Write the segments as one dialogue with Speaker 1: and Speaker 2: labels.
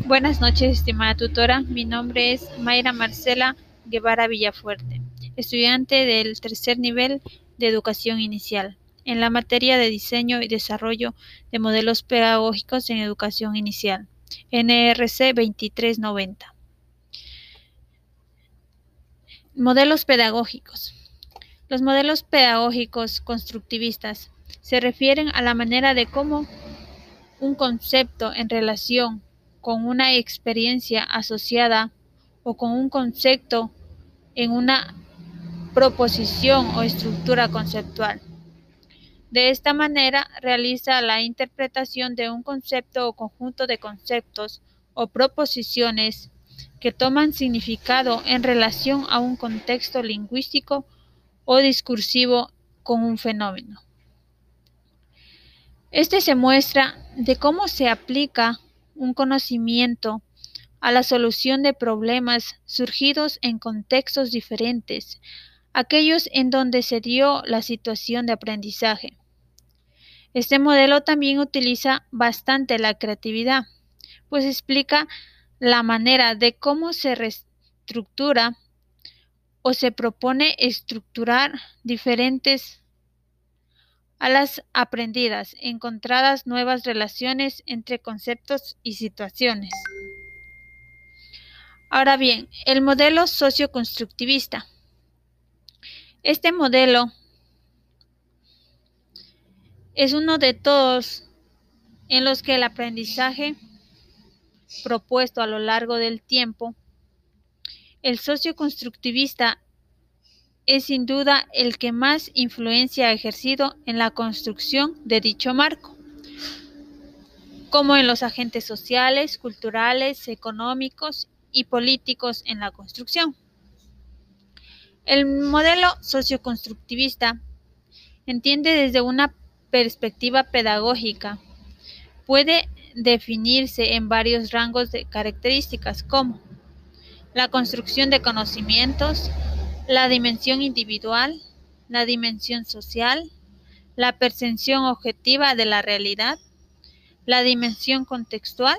Speaker 1: Buenas noches, estimada tutora. Mi nombre es Mayra Marcela Guevara Villafuerte, estudiante del tercer nivel de educación inicial, en la materia de diseño y desarrollo de modelos pedagógicos en educación inicial, NRC 2390. Modelos pedagógicos. Los modelos pedagógicos constructivistas se refieren a la manera de cómo un concepto en relación con una experiencia asociada o con un concepto en una proposición o estructura conceptual. De esta manera realiza la interpretación de un concepto o conjunto de conceptos o proposiciones que toman significado en relación a un contexto lingüístico o discursivo con un fenómeno. Este se muestra de cómo se aplica un conocimiento a la solución de problemas surgidos en contextos diferentes, aquellos en donde se dio la situación de aprendizaje. Este modelo también utiliza bastante la creatividad, pues explica la manera de cómo se reestructura o se propone estructurar diferentes a las aprendidas, encontradas nuevas relaciones entre conceptos y situaciones. Ahora bien, el modelo socioconstructivista. Este modelo es uno de todos en los que el aprendizaje propuesto a lo largo del tiempo, el socioconstructivista es sin duda el que más influencia ha ejercido en la construcción de dicho marco, como en los agentes sociales, culturales, económicos y políticos en la construcción. El modelo socioconstructivista entiende desde una perspectiva pedagógica. Puede definirse en varios rangos de características como la construcción de conocimientos, la dimensión individual, la dimensión social, la percepción objetiva de la realidad, la dimensión contextual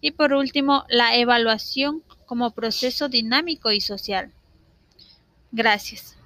Speaker 1: y por último la evaluación como proceso dinámico y social. Gracias.